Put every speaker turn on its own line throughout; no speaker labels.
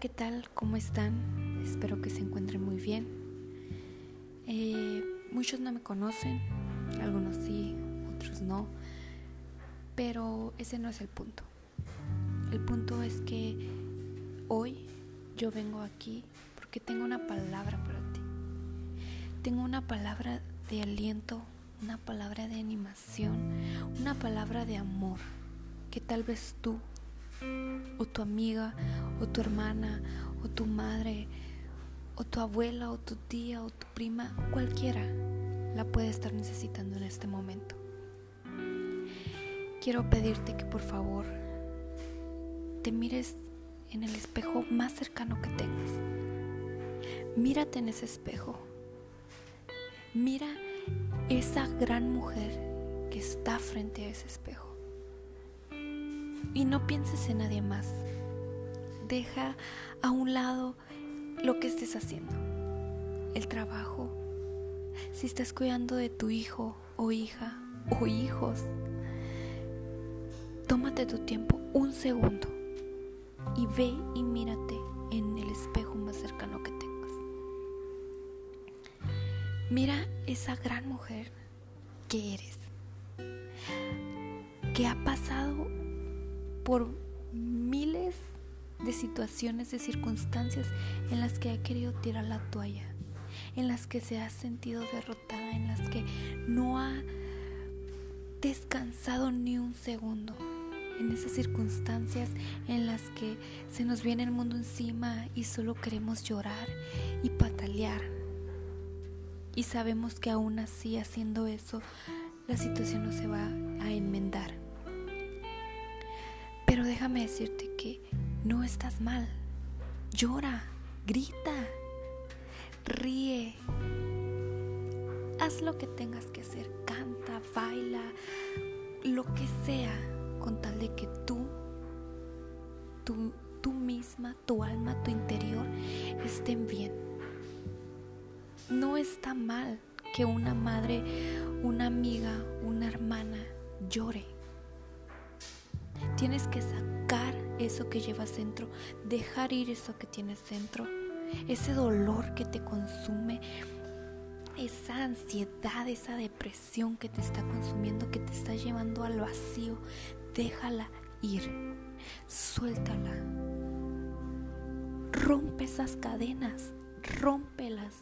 ¿qué tal? ¿Cómo están? Espero que se encuentren muy bien. Eh, muchos no me conocen, algunos sí, otros no, pero ese no es el punto. El punto es que hoy yo vengo aquí porque tengo una palabra para ti. Tengo una palabra de aliento, una palabra de animación, una palabra de amor que tal vez tú o tu amiga o tu hermana o tu madre o tu abuela o tu tía o tu prima, cualquiera la puede estar necesitando en este momento. Quiero pedirte que por favor te mires en el espejo más cercano que tengas. Mírate en ese espejo. Mira esa gran mujer que está frente a ese espejo. Y no pienses en nadie más. Deja a un lado lo que estés haciendo. El trabajo. Si estás cuidando de tu hijo o hija o hijos. Tómate tu tiempo, un segundo. Y ve y mírate en el espejo más cercano que tengas. Mira esa gran mujer que eres. Que ha pasado por miles de situaciones, de circunstancias en las que ha querido tirar la toalla, en las que se ha sentido derrotada, en las que no ha descansado ni un segundo, en esas circunstancias en las que se nos viene el mundo encima y solo queremos llorar y patalear. Y sabemos que aún así haciendo eso, la situación no se va a enmendar. Pero déjame decirte que no estás mal. Llora, grita, ríe. Haz lo que tengas que hacer, canta, baila, lo que sea, con tal de que tú, tú, tú misma, tu alma, tu interior estén bien. No está mal que una madre, una amiga, una hermana llore Tienes que sacar eso que llevas dentro, dejar ir eso que tienes dentro, ese dolor que te consume, esa ansiedad, esa depresión que te está consumiendo, que te está llevando al vacío. Déjala ir, suéltala. Rompe esas cadenas, rómpelas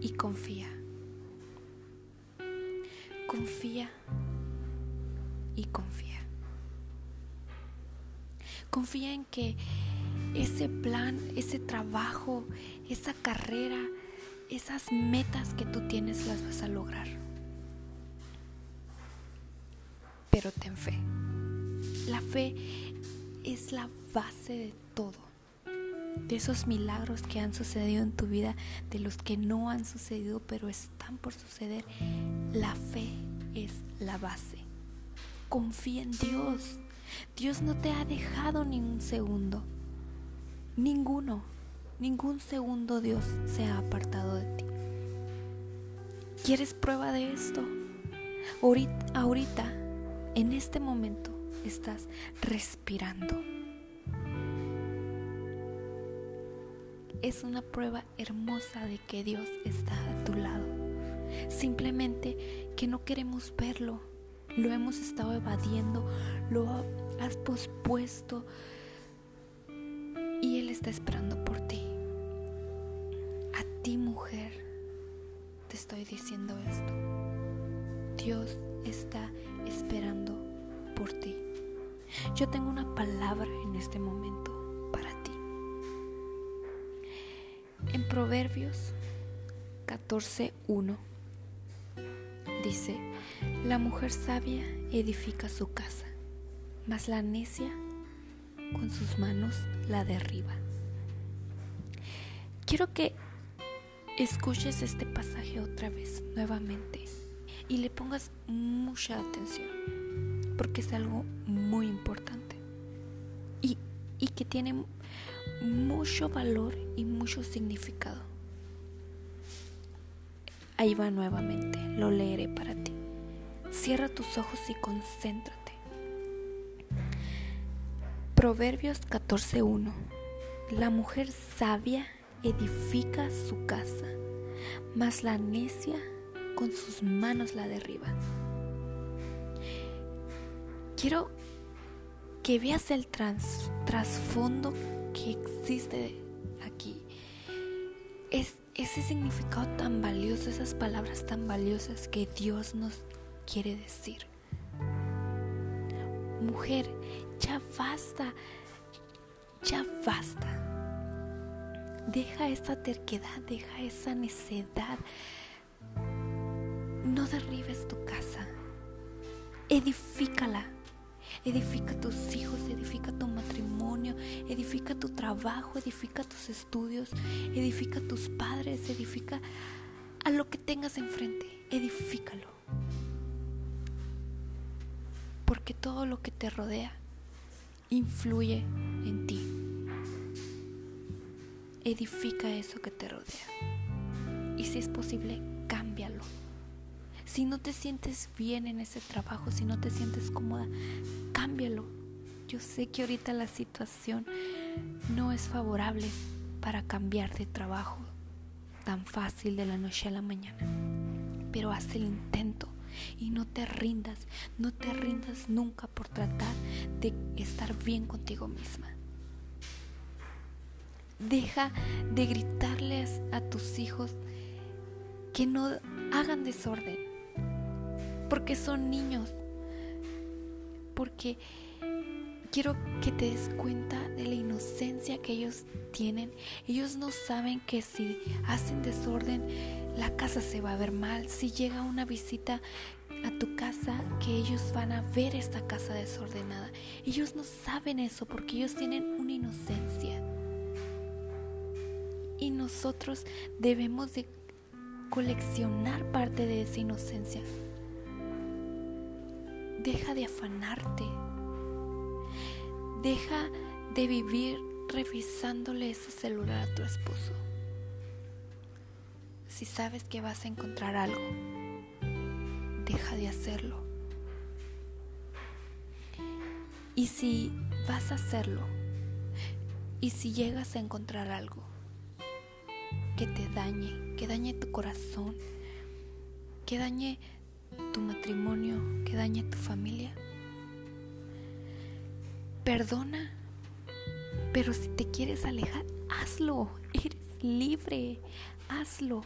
y confía. Confía y confía. Confía en que ese plan, ese trabajo, esa carrera, esas metas que tú tienes las vas a lograr. Pero ten fe. La fe es la base de todo. De esos milagros que han sucedido en tu vida, de los que no han sucedido pero están por suceder, la fe es la base. Confía en Dios. Dios no te ha dejado ni un segundo. Ninguno, ningún segundo Dios se ha apartado de ti. ¿Quieres prueba de esto? Ahorita, ahorita en este momento, estás respirando. Es una prueba hermosa de que Dios está a tu lado. Simplemente que no queremos verlo lo hemos estado evadiendo, lo has pospuesto y Él está esperando por ti. A ti mujer te estoy diciendo esto. Dios está esperando por ti. Yo tengo una palabra en este momento para ti. En Proverbios 14.1 dice, la mujer sabia edifica su casa, mas la necia con sus manos la derriba. Quiero que escuches este pasaje otra vez, nuevamente, y le pongas mucha atención, porque es algo muy importante y, y que tiene mucho valor y mucho significado. Ahí va nuevamente, lo leeré para ti. Cierra tus ojos y concéntrate. Proverbios 14.1 La mujer sabia edifica su casa, mas la necia con sus manos la derriba. Quiero que veas el trasfondo que existe aquí. Es ese significado tan valioso, esas palabras tan valiosas que Dios nos quiere decir. Mujer, ya basta, ya basta. Deja esa terquedad, deja esa necedad. No derribes tu casa. Edifícala. Edifica tus hijos, edifica tu matrimonio, edifica tu trabajo, edifica tus estudios, edifica tus padres, edifica a lo que tengas enfrente, edifícalo. Porque todo lo que te rodea influye en ti. Edifica eso que te rodea. Y si es posible, cámbialo. Si no te sientes bien en ese trabajo, si no te sientes cómoda, cámbialo. Yo sé que ahorita la situación no es favorable para cambiar de trabajo tan fácil de la noche a la mañana. Pero haz el intento y no te rindas, no te rindas nunca por tratar de estar bien contigo misma. Deja de gritarles a tus hijos que no hagan desorden porque son niños, porque quiero que te des cuenta de la inocencia que ellos tienen. Ellos no saben que si hacen desorden, la casa se va a ver mal. Si llega una visita a tu casa, que ellos van a ver esta casa desordenada. Ellos no saben eso porque ellos tienen una inocencia. Y nosotros debemos de coleccionar parte de esa inocencia Deja de afanarte. Deja de vivir revisándole ese celular a tu esposo. Si sabes que vas a encontrar algo, deja de hacerlo. Y si vas a hacerlo, y si llegas a encontrar algo que te dañe, que dañe tu corazón, que dañe tu matrimonio, que dañe tu familia. Perdona, pero si te quieres alejar, hazlo. Eres libre, hazlo.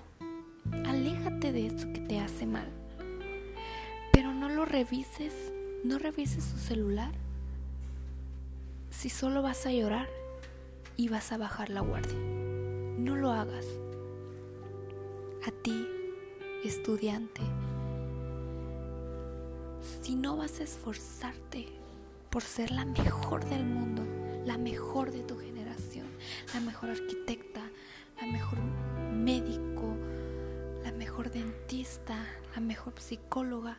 Aléjate de eso que te hace mal. Pero no lo revises, no revises su celular. Si solo vas a llorar y vas a bajar la guardia, no lo hagas. A ti, estudiante, si no vas a esforzarte por ser la mejor del mundo, la mejor de tu generación, la mejor arquitecta, la mejor médico, la mejor dentista, la mejor psicóloga,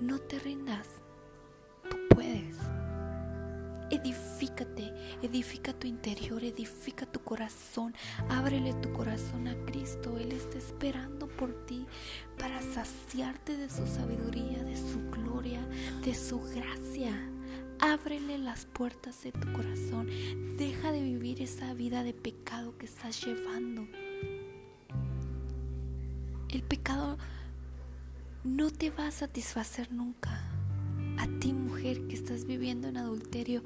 no te rindas. Edifícate, edifica tu interior, edifica tu corazón, ábrele tu corazón a Cristo. Él está esperando por ti para saciarte de su sabiduría, de su gloria, de su gracia. Ábrele las puertas de tu corazón. Deja de vivir esa vida de pecado que estás llevando. El pecado no te va a satisfacer nunca a ti mujer que estás viviendo en adulterio,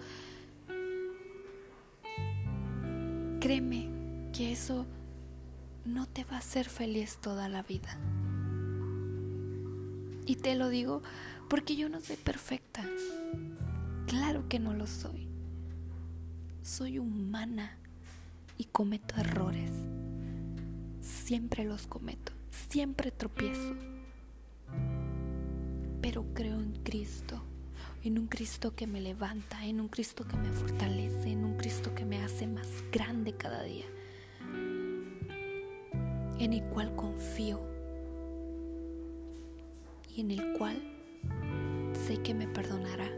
créeme que eso no te va a hacer feliz toda la vida. Y te lo digo porque yo no soy perfecta. Claro que no lo soy. Soy humana y cometo errores. Siempre los cometo. Siempre tropiezo pero creo en Cristo, en un Cristo que me levanta, en un Cristo que me fortalece, en un Cristo que me hace más grande cada día, en el cual confío y en el cual sé que me perdonará.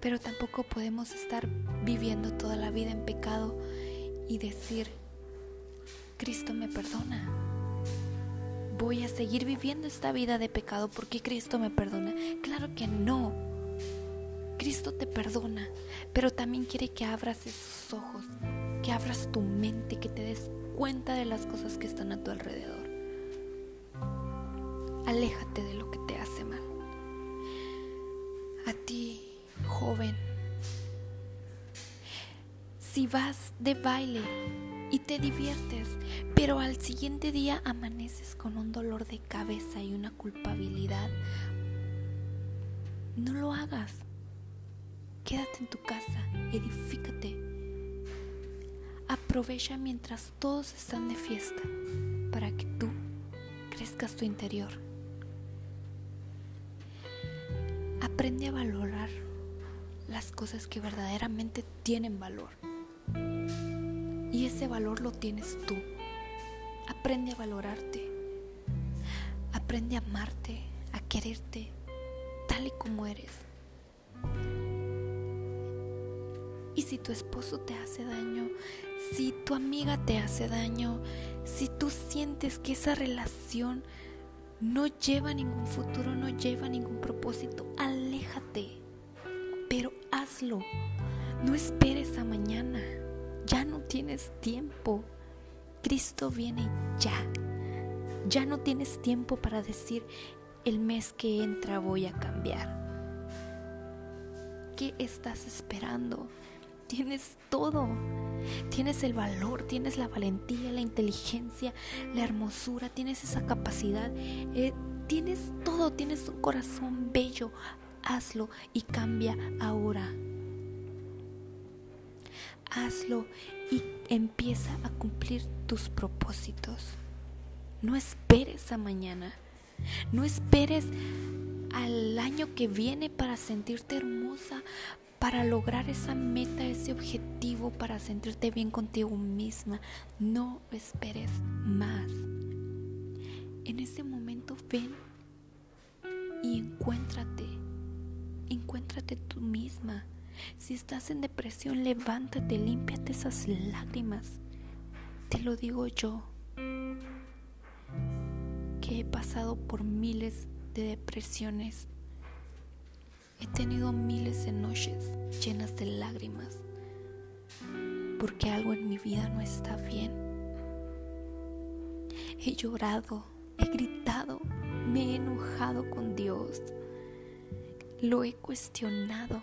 Pero tampoco podemos estar viviendo toda la vida en pecado y decir, Cristo me perdona voy a seguir viviendo esta vida de pecado porque Cristo me perdona. Claro que no. Cristo te perdona, pero también quiere que abras esos ojos, que abras tu mente, que te des cuenta de las cosas que están a tu alrededor. Aléjate de lo que te hace mal. A ti, joven, si vas de baile y te diviertes, pero al siguiente día amaneces con un dolor de cabeza y una culpabilidad, no lo hagas. Quédate en tu casa, edifícate. Aprovecha mientras todos están de fiesta para que tú crezcas tu interior. Aprende a valorar las cosas que verdaderamente tienen valor. Y ese valor lo tienes tú. Aprende a valorarte. Aprende a amarte, a quererte tal y como eres. Y si tu esposo te hace daño, si tu amiga te hace daño, si tú sientes que esa relación no lleva ningún futuro, no lleva ningún propósito, aléjate. Pero hazlo. No esperes a mañana. Ya no tienes tiempo. Cristo viene ya. Ya no tienes tiempo para decir, el mes que entra voy a cambiar. ¿Qué estás esperando? Tienes todo. Tienes el valor, tienes la valentía, la inteligencia, la hermosura, tienes esa capacidad. Eh, tienes todo, tienes un corazón bello. Hazlo y cambia ahora hazlo y empieza a cumplir tus propósitos. No esperes a mañana. No esperes al año que viene para sentirte hermosa, para lograr esa meta, ese objetivo, para sentirte bien contigo misma. No esperes más. En ese momento ven y encuéntrate. Encuéntrate tú misma. Si estás en depresión, levántate, límpiate esas lágrimas. Te lo digo yo, que he pasado por miles de depresiones. He tenido miles de noches llenas de lágrimas porque algo en mi vida no está bien. He llorado, he gritado, me he enojado con Dios, lo he cuestionado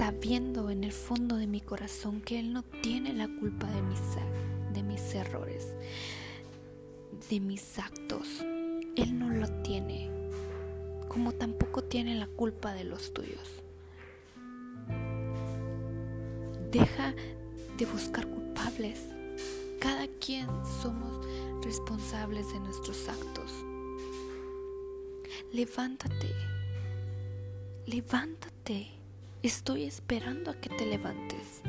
sabiendo en el fondo de mi corazón que Él no tiene la culpa de mis, de mis errores, de mis actos. Él no lo tiene, como tampoco tiene la culpa de los tuyos. Deja de buscar culpables. Cada quien somos responsables de nuestros actos. Levántate. Levántate. Estoy esperando a que te levantes.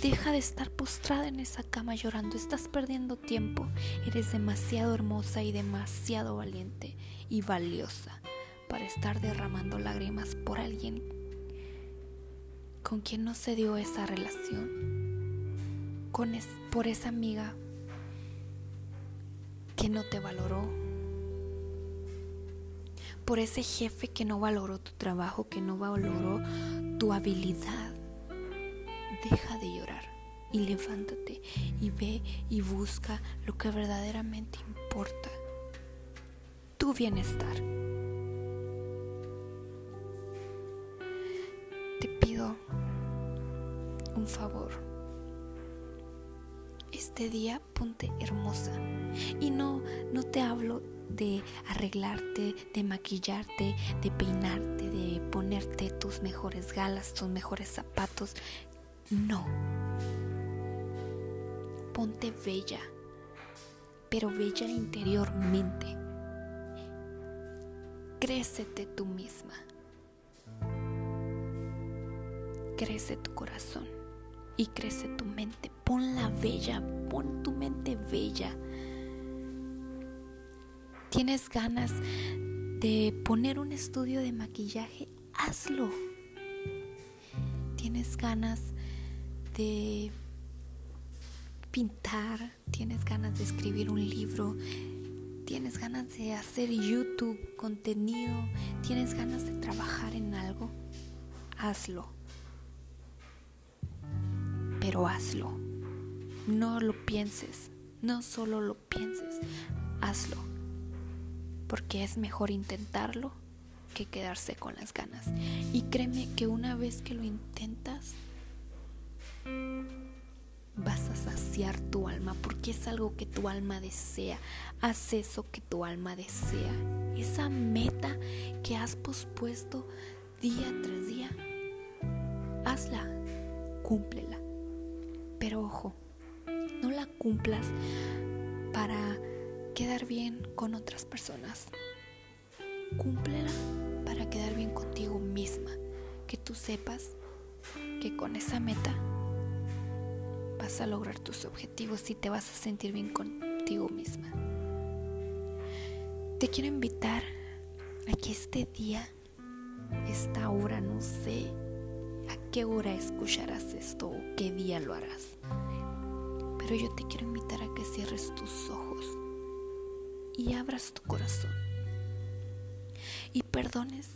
Deja de estar postrada en esa cama llorando. Estás perdiendo tiempo. Eres demasiado hermosa y demasiado valiente y valiosa para estar derramando lágrimas por alguien con quien no se dio esa relación. Con por esa amiga que no te valoró, por ese jefe que no valoró tu trabajo, que no valoró tu habilidad. Deja de llorar y levántate y ve y busca lo que verdaderamente importa. Tu bienestar. Te pido un favor. Este día ponte hermosa. Y no, no te de arreglarte, de maquillarte, de peinarte, de ponerte tus mejores galas, tus mejores zapatos. No. Ponte bella, pero bella interiormente. Crécete tú misma. Crece tu corazón y crece tu mente. Ponla bella, pon tu mente bella tienes ganas de poner un estudio de maquillaje, hazlo. Tienes ganas de pintar, tienes ganas de escribir un libro, tienes ganas de hacer YouTube, contenido, tienes ganas de trabajar en algo, hazlo. Pero hazlo. No lo pienses, no solo lo pienses, hazlo. Porque es mejor intentarlo que quedarse con las ganas. Y créeme que una vez que lo intentas, vas a saciar tu alma porque es algo que tu alma desea. Haz eso que tu alma desea. Esa meta que has pospuesto día tras día, hazla, cúmplela. Pero ojo, no la cumplas para quedar bien con otras personas. Cúmplela para quedar bien contigo misma. Que tú sepas que con esa meta vas a lograr tus objetivos y te vas a sentir bien contigo misma. Te quiero invitar a que este día, esta hora, no sé a qué hora escucharás esto o qué día lo harás, pero yo te quiero invitar a que cierres tus ojos y abras tu corazón y perdones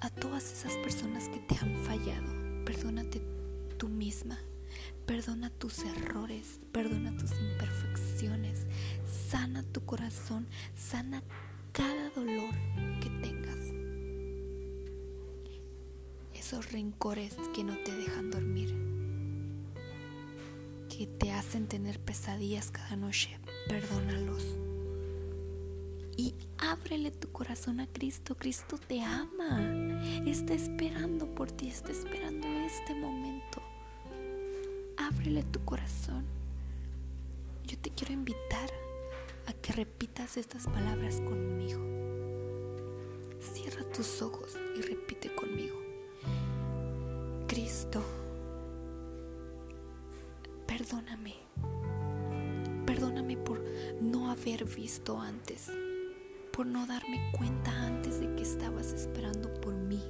a todas esas personas que te han fallado. Perdónate tú misma. Perdona tus errores, perdona tus imperfecciones, sana tu corazón, sana cada dolor que tengas. Esos rencores que no te dejan dormir, que te hacen tener pesadillas cada noche, perdónalos. Y ábrele tu corazón a Cristo. Cristo te ama. Está esperando por ti, está esperando este momento ábrele tu corazón. Yo te quiero invitar a que repitas estas palabras conmigo. Cierra tus ojos y repite conmigo. Cristo, perdóname. Perdóname por no haber visto antes, por no darme cuenta antes de que estabas esperando por mí.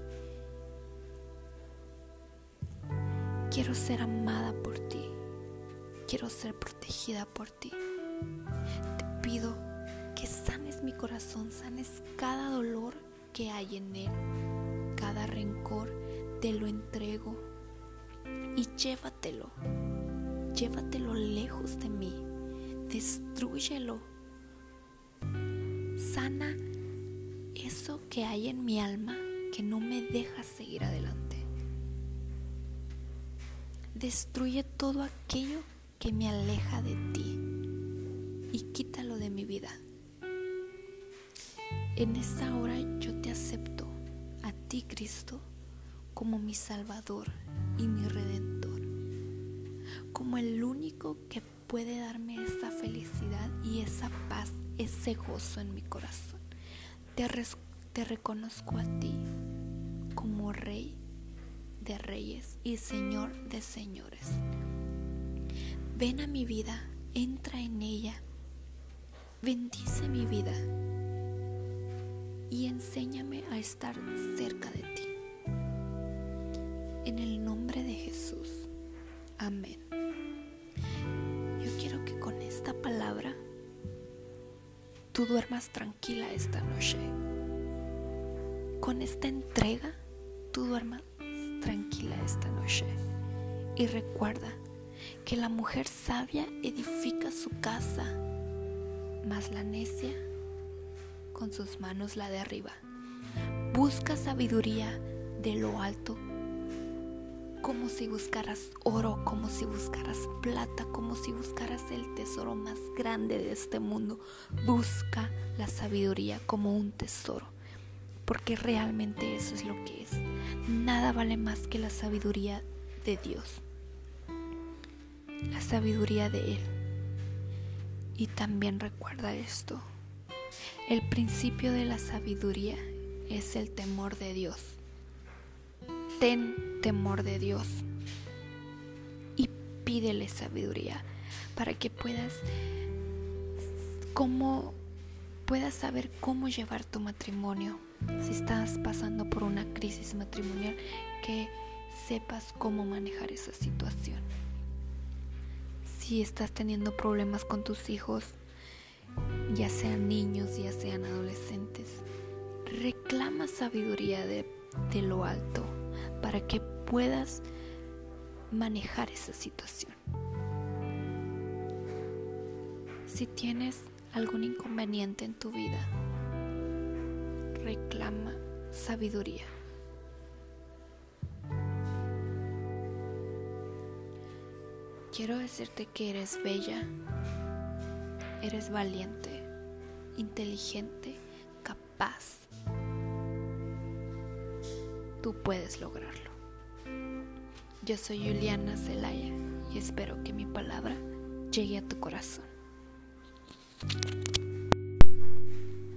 Quiero ser amada por ti. Quiero ser protegida por ti. Te pido que sanes mi corazón, sanes cada dolor que hay en él, cada rencor, te lo entrego y llévatelo. Llévatelo lejos de mí. Destrúyelo. Sana eso que hay en mi alma que no me deja seguir adelante. Destruye todo aquello que me aleja de ti y quítalo de mi vida. En esta hora yo te acepto a ti, Cristo, como mi Salvador y mi Redentor, como el único que puede darme esa felicidad y esa paz, ese gozo en mi corazón. Te, reconozco a ti como Rey de reyes y Señor de señores. Ven a mi vida, entra en ella, bendice mi vida y enséñame a estar cerca de ti. En el nombre tú duermas tranquila esta noche. Con esta entrega tú duermas tranquila esta noche y recuerda que la mujer sabia edifica su casa, mas la necia con sus manos la derriba. Busca sabiduría de lo alto, como si buscaras oro, como si buscaras plata, como si buscaras el tesoro más grande de este mundo. Busca la sabiduría como un tesoro porque realmente eso es lo que es. Nada vale más que la sabiduría de Dios, la sabiduría de Él. Y también recuerda esto, el principio de la sabiduría es el temor de Dios. Ten temor de Dios y pídele sabiduría para que puedas cómo puedas saber cómo llevar tu matrimonio si estás pasando por una crisis matrimonial, que sepas cómo manejar esa situación. si estás teniendo problemas con tus hijos, ya sean niños, ya sean adolescentes, reclama sabiduría de, de lo alto para que puedas manejar esa situación. Si tienes algún inconveniente en tu vida, reclama sabiduría. Quiero decirte que eres bella, eres valiente, inteligente, capaz. Tú puedes lograrlo. Yo soy Juliana Zelaya y espero que mi palabra llegue a tu corazón.